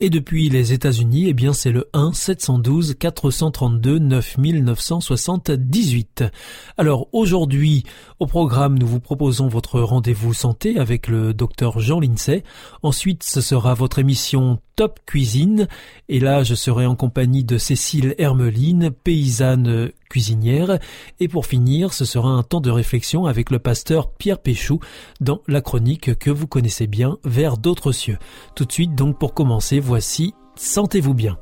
Et depuis les États-Unis, eh bien c'est le 1 712 432 9978. Alors aujourd'hui, au programme, nous vous proposons votre rendez-vous santé avec le docteur Jean Lincey. Ensuite, ce sera votre émission Top Cuisine. Et là, je serai en compagnie de Cécile Hermeline, paysanne cuisinière. Et pour finir, ce sera un temps de réflexion avec le pasteur Pierre Péchou dans la chronique que vous connaissez bien, Vers d'autres cieux. Tout de suite, donc pour commencer, voici Sentez-vous bien.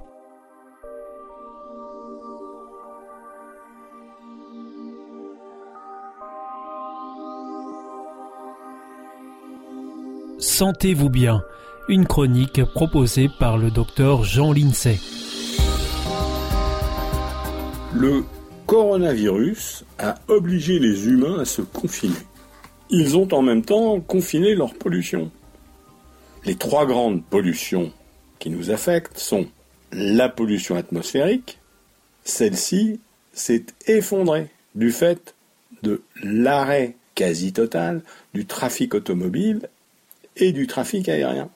Sentez-vous bien une chronique proposée par le docteur Jean Lincey. Le coronavirus a obligé les humains à se confiner. Ils ont en même temps confiné leur pollution. Les trois grandes pollutions qui nous affectent sont la pollution atmosphérique, celle-ci s'est effondrée du fait de l'arrêt quasi total du trafic automobile et du trafic aérien.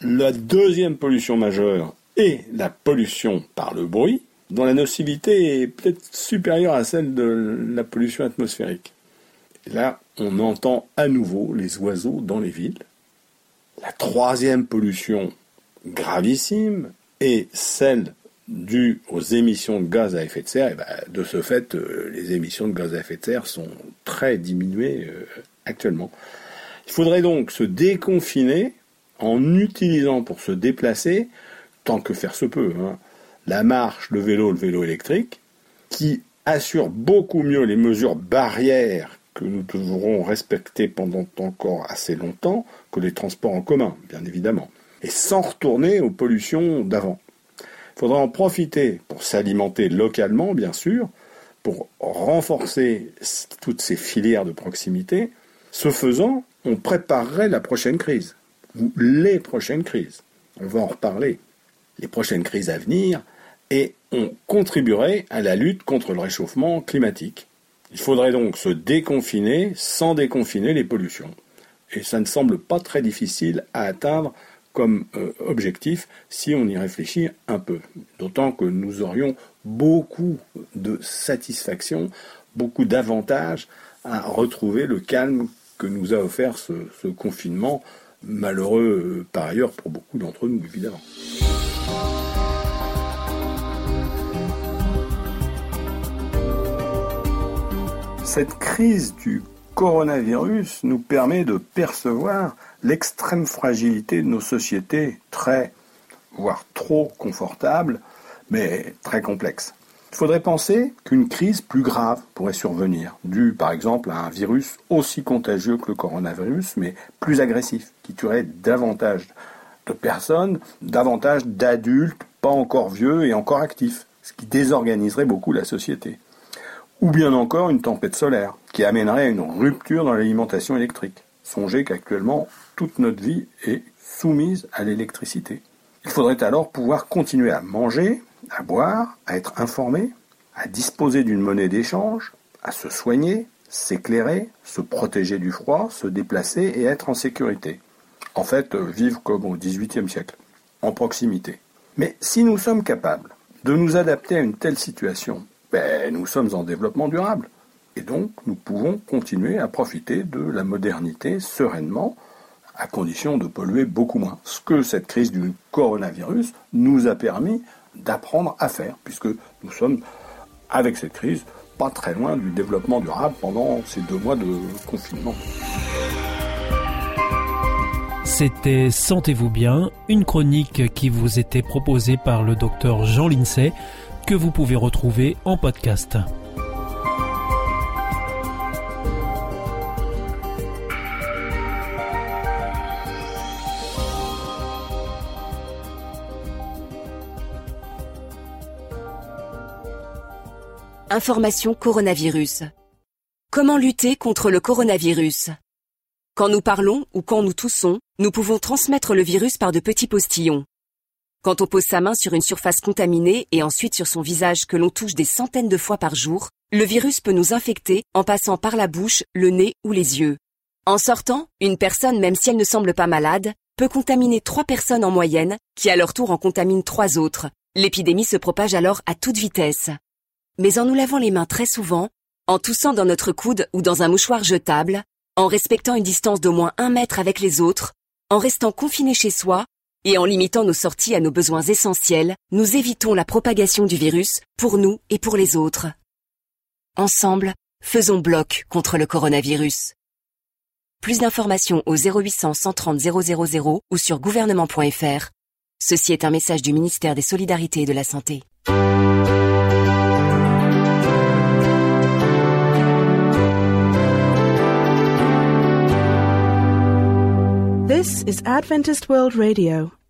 La deuxième pollution majeure est la pollution par le bruit, dont la nocivité est peut-être supérieure à celle de la pollution atmosphérique. là, on entend à nouveau les oiseaux dans les villes. La troisième pollution gravissime est celle due aux émissions de gaz à effet de serre. Et ben, de ce fait, euh, les émissions de gaz à effet de serre sont très diminuées euh, actuellement. Il faudrait donc se déconfiner en utilisant pour se déplacer, tant que faire se peut, hein, la marche, le vélo, le vélo électrique, qui assure beaucoup mieux les mesures barrières que nous devrons respecter pendant encore assez longtemps que les transports en commun, bien évidemment, et sans retourner aux pollutions d'avant. Il faudra en profiter pour s'alimenter localement, bien sûr, pour renforcer toutes ces filières de proximité. Ce faisant, on préparerait la prochaine crise ou les prochaines crises. On va en reparler. Les prochaines crises à venir et on contribuerait à la lutte contre le réchauffement climatique. Il faudrait donc se déconfiner sans déconfiner les pollutions. Et ça ne semble pas très difficile à atteindre comme euh, objectif si on y réfléchit un peu. D'autant que nous aurions beaucoup de satisfaction, beaucoup d'avantages à retrouver le calme que nous a offert ce confinement malheureux euh, par ailleurs pour beaucoup d'entre nous, évidemment. Cette crise du coronavirus nous permet de percevoir l'extrême fragilité de nos sociétés très, voire trop confortables, mais très complexes. Il faudrait penser qu'une crise plus grave pourrait survenir, due par exemple à un virus aussi contagieux que le coronavirus, mais plus agressif, qui tuerait davantage de personnes, davantage d'adultes pas encore vieux et encore actifs, ce qui désorganiserait beaucoup la société. Ou bien encore une tempête solaire, qui amènerait à une rupture dans l'alimentation électrique. Songez qu'actuellement, toute notre vie est soumise à l'électricité. Il faudrait alors pouvoir continuer à manger, à boire, à être informé, à disposer d'une monnaie d'échange, à se soigner, s'éclairer, se protéger du froid, se déplacer et être en sécurité. En fait, euh, vivre comme au XVIIIe siècle, en proximité. Mais si nous sommes capables de nous adapter à une telle situation, ben, nous sommes en développement durable. Et donc, nous pouvons continuer à profiter de la modernité sereinement, à condition de polluer beaucoup moins. Ce que cette crise du coronavirus nous a permis d'apprendre à faire, puisque nous sommes, avec cette crise, pas très loin du développement durable pendant ces deux mois de confinement. C'était Sentez-vous bien, une chronique qui vous était proposée par le docteur Jean Lincey, que vous pouvez retrouver en podcast. Information coronavirus. Comment lutter contre le coronavirus? Quand nous parlons ou quand nous toussons, nous pouvons transmettre le virus par de petits postillons. Quand on pose sa main sur une surface contaminée et ensuite sur son visage que l'on touche des centaines de fois par jour, le virus peut nous infecter en passant par la bouche, le nez ou les yeux. En sortant, une personne, même si elle ne semble pas malade, peut contaminer trois personnes en moyenne, qui à leur tour en contaminent trois autres. L'épidémie se propage alors à toute vitesse mais en nous lavant les mains très souvent, en toussant dans notre coude ou dans un mouchoir jetable, en respectant une distance d'au moins un mètre avec les autres, en restant confiné chez soi, et en limitant nos sorties à nos besoins essentiels, nous évitons la propagation du virus pour nous et pour les autres. Ensemble, faisons bloc contre le coronavirus. Plus d'informations au 0800 130 000 ou sur gouvernement.fr. Ceci est un message du ministère des Solidarités et de la Santé. This is Adventist World Radio,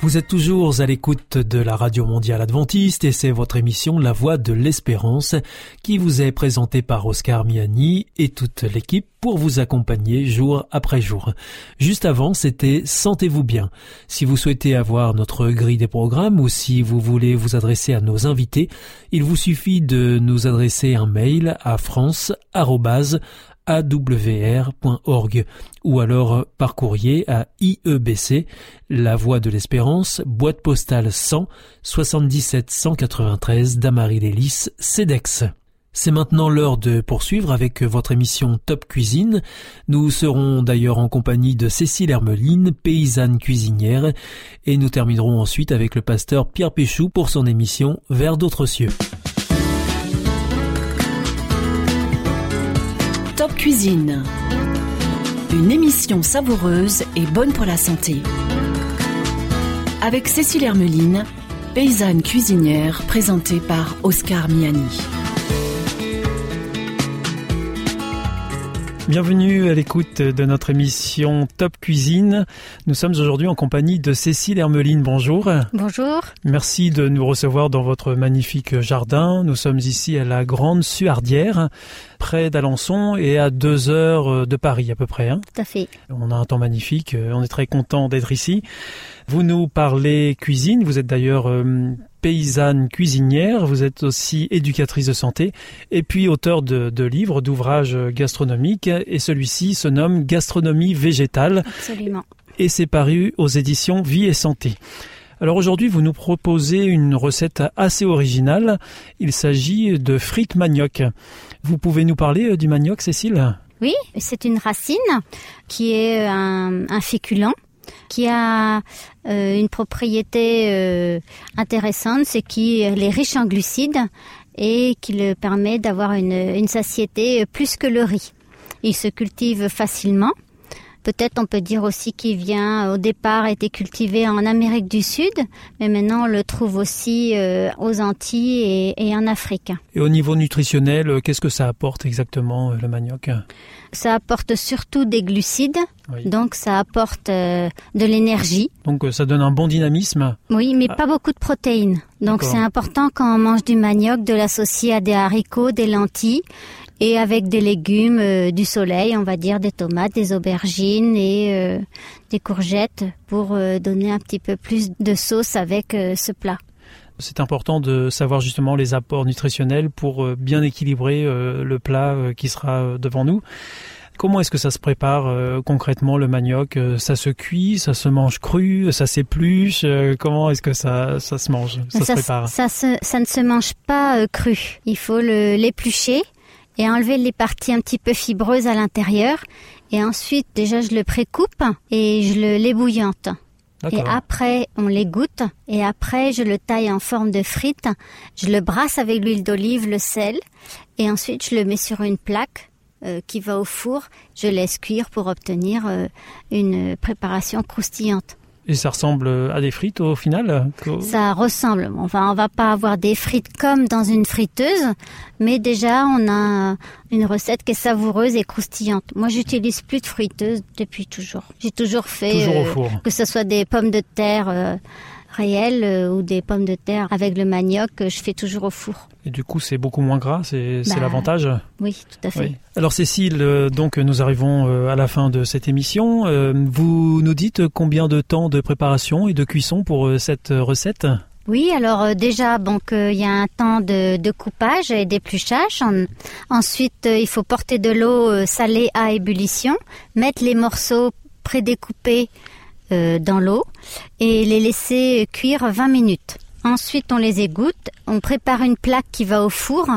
Vous êtes toujours à l'écoute de la Radio Mondiale Adventiste et c'est votre émission La Voix de l'Espérance qui vous est présentée par Oscar Miani et toute l'équipe pour vous accompagner jour après jour. Juste avant, c'était Sentez-vous bien. Si vous souhaitez avoir notre grille des programmes ou si vous voulez vous adresser à nos invités, il vous suffit de nous adresser un mail à france awr.org ou alors par courrier à IEBC, La Voie de l'Espérance, boîte postale 100 77 193 Damary-les-Lys, CEDEX. C'est maintenant l'heure de poursuivre avec votre émission Top Cuisine. Nous serons d'ailleurs en compagnie de Cécile Hermeline, paysanne cuisinière, et nous terminerons ensuite avec le pasteur Pierre Péchou pour son émission Vers d'autres cieux. Top Cuisine. Une émission savoureuse et bonne pour la santé. Avec Cécile Hermeline, paysanne cuisinière présentée par Oscar Miani. Bienvenue à l'écoute de notre émission Top Cuisine. Nous sommes aujourd'hui en compagnie de Cécile Hermeline. Bonjour. Bonjour. Merci de nous recevoir dans votre magnifique jardin. Nous sommes ici à la Grande Suardière, près d'Alençon et à deux heures de Paris à peu près. Hein. Tout à fait. On a un temps magnifique. On est très content d'être ici. Vous nous parlez cuisine. Vous êtes d'ailleurs euh, paysanne cuisinière, vous êtes aussi éducatrice de santé et puis auteur de, de livres, d'ouvrages gastronomiques et celui-ci se nomme Gastronomie végétale. Absolument. Et c'est paru aux éditions Vie et Santé. Alors aujourd'hui, vous nous proposez une recette assez originale. Il s'agit de frites manioc. Vous pouvez nous parler du manioc, Cécile? Oui, c'est une racine qui est un, un féculent qui a euh, une propriété euh, intéressante, c'est qu'il est riche en glucides et qui le permet d'avoir une, une satiété plus que le riz. Il se cultive facilement. Peut-être on peut dire aussi qu'il vient au départ été cultivé en Amérique du Sud, mais maintenant on le trouve aussi euh, aux Antilles et, et, en Afrique. Et au niveau nutritionnel, qu'est-ce que ça apporte exactement le manioc? Ça apporte surtout des glucides, oui. donc ça apporte euh, de l'énergie. Donc ça donne un bon dynamisme? Oui, mais ah. pas beaucoup de protéines. Donc c'est important quand on mange du manioc de l'associer à des haricots, des lentilles et avec des légumes euh, du soleil, on va dire des tomates, des aubergines et euh, des courgettes pour euh, donner un petit peu plus de sauce avec euh, ce plat. C'est important de savoir justement les apports nutritionnels pour bien équilibrer le plat qui sera devant nous. Comment est-ce que ça se prépare euh, concrètement le manioc? Euh, Ça se cuit, ça se mange cru, ça s'épluche euh, Comment est-ce que ça, ça se mange Ça, se prépare? ça, ça, ne se mange pas cru. Il faut l'éplucher et enlever les parties un petit peu fibreuses à l'intérieur. Et ensuite, déjà, je le précoupe et je le l'ébouillante. Et après, on l'égoutte. Et après, je le taille en forme de frites. Je le brasse avec l'huile d'olive, le sel. Et ensuite, je le mets sur une plaque euh, qui va au four. Je laisse cuire pour obtenir euh, une préparation croustillante. Et ça ressemble à des frites au final Ça ressemble. Enfin, on va pas avoir des frites comme dans une friteuse, mais déjà on a une recette qui est savoureuse et croustillante. Moi, j'utilise plus de friteuse depuis toujours. J'ai toujours fait euh, que ce soit des pommes de terre réelles euh, ou des pommes de terre avec le manioc, euh, je fais toujours au four. Et du coup, c'est beaucoup moins gras, c'est bah, l'avantage Oui, tout à fait. Alors Cécile, euh, donc nous arrivons à la fin de cette émission. Vous nous dites combien de temps de préparation et de cuisson pour cette recette? Oui, alors déjà, donc il y a un temps de, de coupage et d'épluchage. ensuite, il faut porter de l'eau salée à ébullition, mettre les morceaux prédécoupés euh, dans l'eau et les laisser cuire 20 minutes. Ensuite, on les égoutte, on prépare une plaque qui va au four,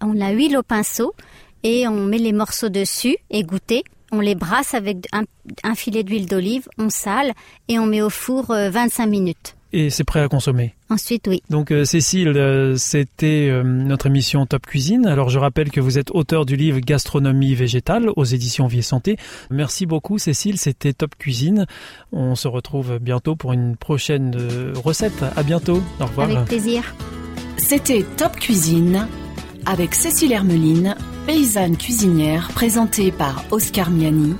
on la huile au pinceau et on met les morceaux dessus, égouttés. On les brasse avec un, un filet d'huile d'olive, on sale et on met au four 25 euh, minutes et c'est prêt à consommer. Ensuite, oui. Donc euh, Cécile, euh, c'était euh, notre émission Top Cuisine. Alors je rappelle que vous êtes auteur du livre Gastronomie végétale aux éditions Vie et Santé. Merci beaucoup Cécile, c'était Top Cuisine. On se retrouve bientôt pour une prochaine recette. À bientôt. Au revoir. Avec plaisir. C'était Top Cuisine avec Cécile Hermeline, paysanne cuisinière présentée par Oscar Miani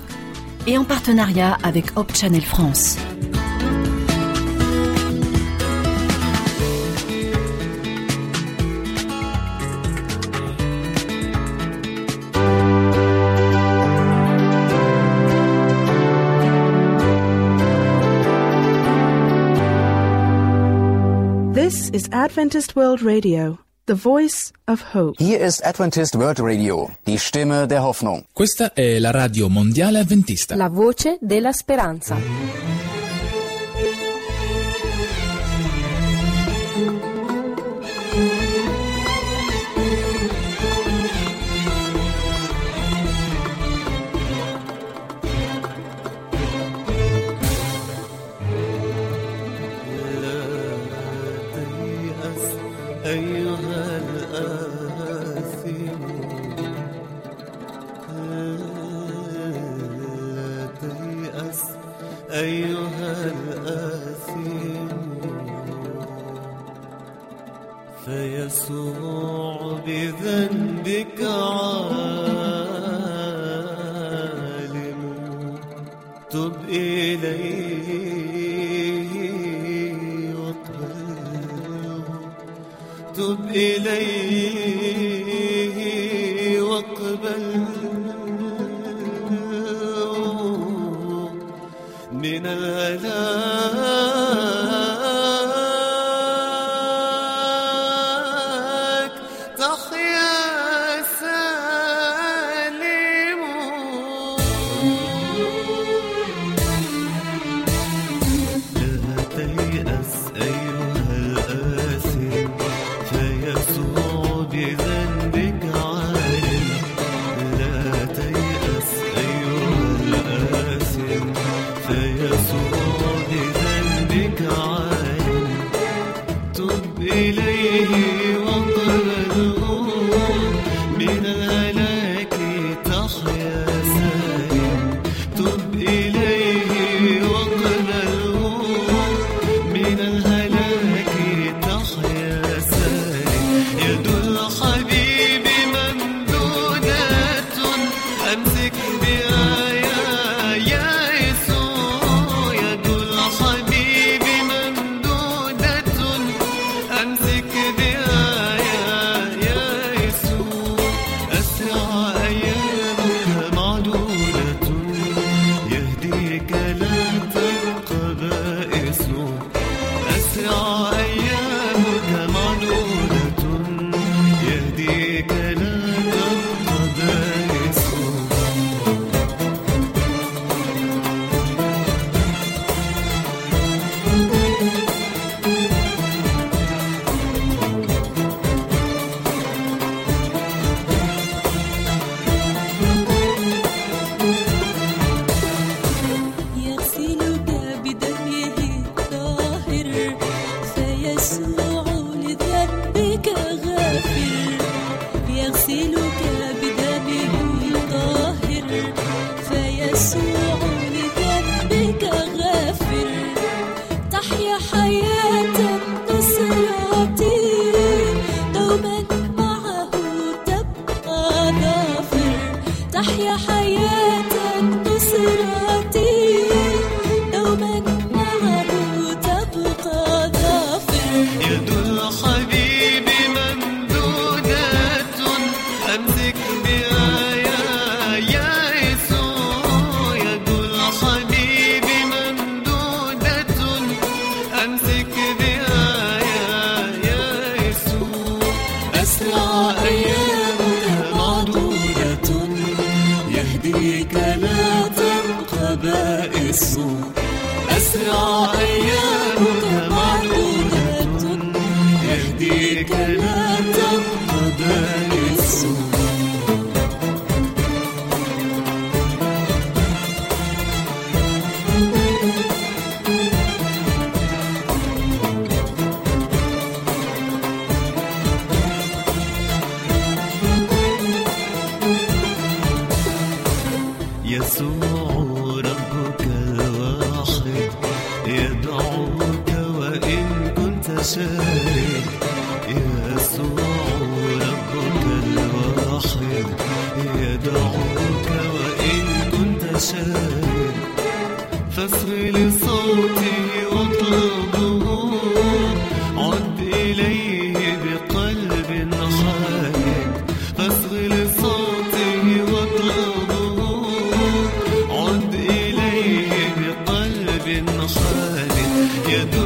et en partenariat avec Hop Channel France. Is Adventist World Radio, the voice of hope. Hier ist Adventist World Radio, die Stimme der Hoffnung. Questa è la radio mondiale adventista. La voce della speranza. الصيام Thank you. خالد يدوب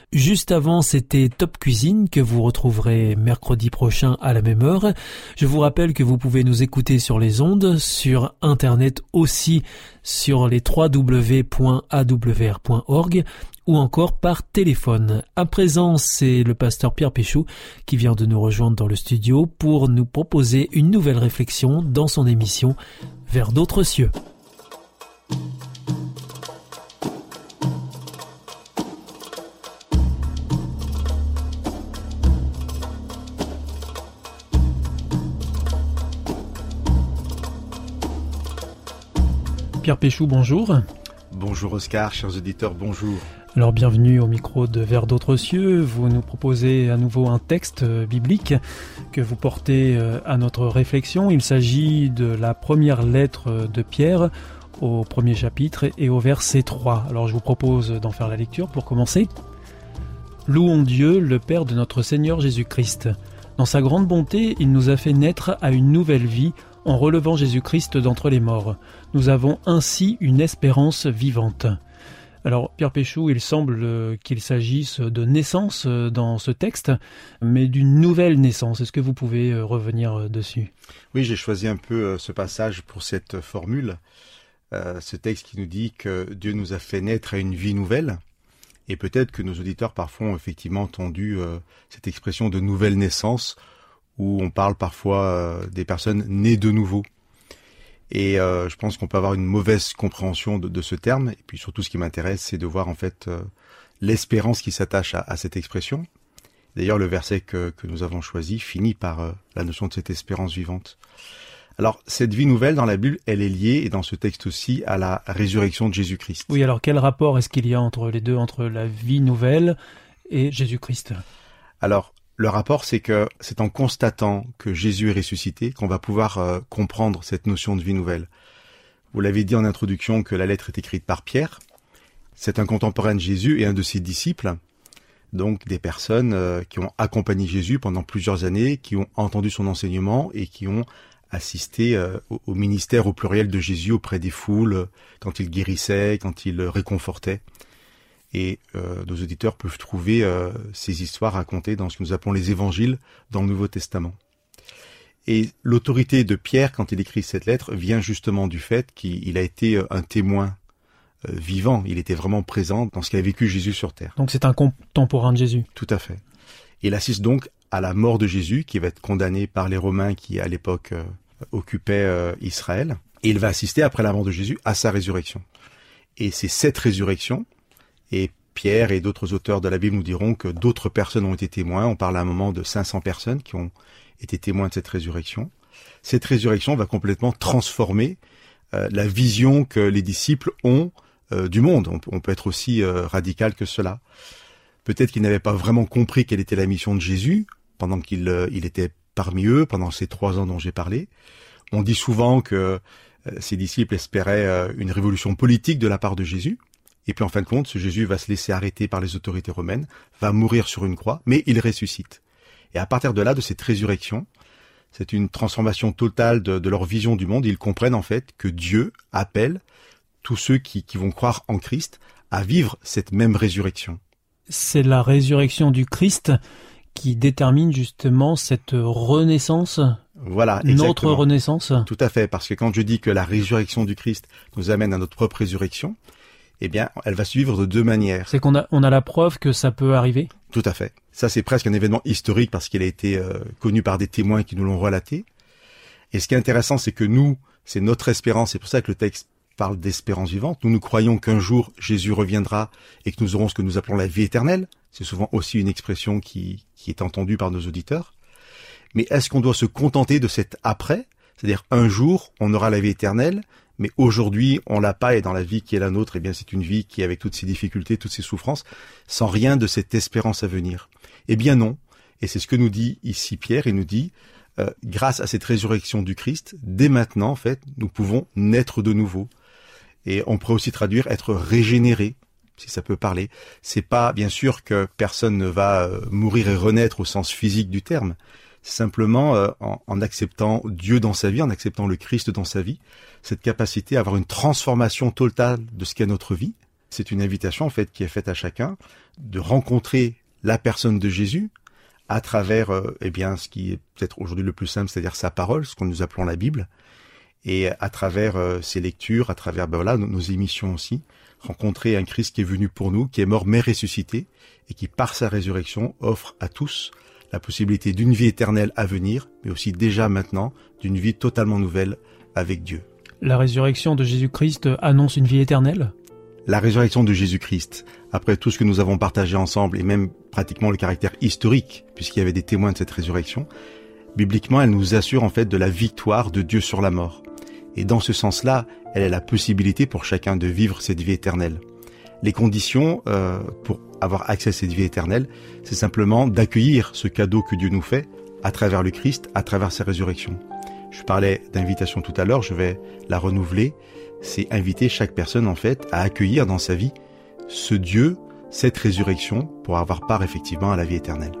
Juste avant, c'était Top Cuisine que vous retrouverez mercredi prochain à la même heure. Je vous rappelle que vous pouvez nous écouter sur les ondes, sur Internet aussi, sur les www.awr.org ou encore par téléphone. À présent, c'est le pasteur Pierre Péchou qui vient de nous rejoindre dans le studio pour nous proposer une nouvelle réflexion dans son émission Vers d'autres cieux. Pierre Péchou, bonjour. Bonjour Oscar, chers auditeurs, bonjour. Alors bienvenue au micro de Vers d'autres cieux. Vous nous proposez à nouveau un texte euh, biblique que vous portez euh, à notre réflexion. Il s'agit de la première lettre de Pierre au premier chapitre et au verset 3. Alors je vous propose d'en faire la lecture pour commencer. Louons Dieu, le Père de notre Seigneur Jésus-Christ. Dans sa grande bonté, il nous a fait naître à une nouvelle vie en relevant Jésus-Christ d'entre les morts. Nous avons ainsi une espérance vivante. Alors, Pierre Péchou, il semble qu'il s'agisse de naissance dans ce texte, mais d'une nouvelle naissance. Est-ce que vous pouvez euh, revenir euh, dessus? Oui, j'ai choisi un peu euh, ce passage pour cette formule. ce texte qui nous dit que Dieu nous a fait naître à une vie nouvelle. Et peut-être que nos auditeurs parfois ont effectivement entendu cette expression de nouvelle naissance où on parle parfois euh, des personnes nées de nouveau. Et euh, je pense qu'on peut avoir une mauvaise compréhension de, ce terme. Et puis surtout, ce qui m'intéresse, c'est de voir en fait euh, l'espérance qui s'attache à, cette expression. D'ailleurs, le verset que, nous avons choisi finit par la notion de cette espérance vivante. Alors, cette vie nouvelle dans la Bible, elle est liée, et dans ce texte aussi, à la résurrection de Jésus-Christ. Oui, alors quel rapport est-ce qu'il y a entre les deux, entre la vie nouvelle et Jésus-Christ? Alors, Le rapport, c'est que c'est en constatant que Jésus est ressuscité qu'on va pouvoir euh, comprendre cette notion de vie nouvelle. Vous l'avez dit en introduction que la lettre est écrite par Pierre. C'est un contemporain de Jésus et un de ses disciples. Donc des personnes euh, qui ont accompagné Jésus pendant plusieurs années, qui ont entendu son enseignement et qui ont assisté euh, au, ministère au pluriel de Jésus auprès des foules, quand il guérissait, quand il réconfortait. Et euh, nos auditeurs peuvent trouver ces histoires racontées dans ce que nous appelons les évangiles dans le Nouveau Testament. Et l'autorité de Pierre, quand il écrit cette lettre, vient justement du fait qu'il a été un témoin euh, vivant. Il était vraiment présent dans ce qu'a vécu Jésus sur terre. Donc c'est un contemporain de Jésus. Tout à fait. Il assiste donc à la mort de Jésus, qui va être condamné par les Romains qui, à l'époque, euh, occupaient euh, Israël. Et il va assister, après la mort de Jésus, à sa résurrection. Et c'est cette résurrection, et Pierre et d'autres auteurs de la Bible nous diront que d'autres personnes ont été témoins. On parle à un moment de 500 personnes qui ont été témoins de cette résurrection. Cette résurrection va complètement transformer la vision que les disciples ont euh, du monde. On, peut être aussi euh, radical que cela. Peut-être qu'ils n'avaient pas vraiment compris quelle était la mission de Jésus pendant qu'il euh, il était parmi eux, pendant ces trois ans dont j'ai parlé. On dit souvent que ses disciples espéraient une révolution politique de la part de Jésus. Et puis en fin de compte, ce Jésus va se laisser arrêter par les autorités romaines, va mourir sur une croix, mais il ressuscite. Et à partir de là, de cette résurrection, c'est une transformation totale de, de, leur vision du monde. Ils comprennent en fait que Dieu appelle tous ceux qui, vont croire en Christ à vivre cette même résurrection. C'est la résurrection du Christ qui détermine justement cette renaissance voilà, notre renaissance. Tout à fait, parce que quand je dis que la résurrection du Christ nous amène à notre propre résurrection, eh bien, elle va suivre de deux manières. C'est qu'on a, on a la preuve que ça peut arriver. Tout à fait. Ça, c'est presque un événement historique parce qu'il a été euh, connu par des témoins qui nous l'ont relaté. Et ce qui est intéressant, c'est que nous, c'est notre espérance. C'est pour ça que le texte parle d'espérance vivante. Nous nous croyons qu'un jour Jésus reviendra et que nous aurons ce que nous appelons la vie éternelle. C'est souvent aussi une expression qui, qui est entendue par nos auditeurs. Mais est-ce qu'on doit se contenter de cet après? C'est-à-dire un jour on aura la vie éternelle, mais aujourd'hui on l'a pas et dans la vie qui est la nôtre, eh bien c'est une vie qui avec toutes ses difficultés, toutes ses souffrances, sans rien de cette espérance à venir. Eh bien non. Et c'est ce que nous dit ici Pierre. Il nous dit euh, grâce à cette résurrection du Christ, dès maintenant en fait, nous pouvons naître de nouveau. Et on pourrait aussi traduire être régénéré, si ça peut parler. C'est pas bien sûr que personne ne va euh, mourir et renaître au sens physique du terme. Simplement euh, en, acceptant Dieu dans sa vie, en acceptant le Christ dans sa vie, cette capacité à avoir une transformation totale de ce qu'est notre vie. C'est une invitation en fait qui est faite à chacun de rencontrer la personne de Jésus à travers euh, eh bien ce qui est peut-être aujourd'hui le plus simple, c'est-à-dire sa parole, ce que nous appelons la Bible, et à travers euh, ces lectures, à travers ben voilà, nos, émissions aussi, rencontrer un Christ qui est venu pour nous, qui est mort mais ressuscité, et qui par sa résurrection offre à tous la possibilité d'une vie éternelle à venir, mais aussi déjà maintenant d'une vie totalement nouvelle avec Dieu. La résurrection de Jésus-Christ annonce une vie éternelle? La résurrection de Jésus-Christ, après tout ce que nous avons partagé ensemble, et même pratiquement le caractère historique, puisqu'il y avait des témoins de cette résurrection, bibliquement, elle nous assure en fait de la victoire de Dieu sur la mort. Et dans ce sens-là, elle est la possibilité pour chacun de vivre cette vie éternelle. Les conditions euh, pour avoir accès à cette vie éternelle, c'est simplement d'accueillir ce cadeau que Dieu nous fait à travers le Christ, à travers sa résurrection. Je parlais d'invitation tout à l'heure, je vais la renouveler. C'est inviter chaque personne en fait à accueillir dans sa vie ce Dieu, cette résurrection, pour avoir part effectivement à la vie éternelle.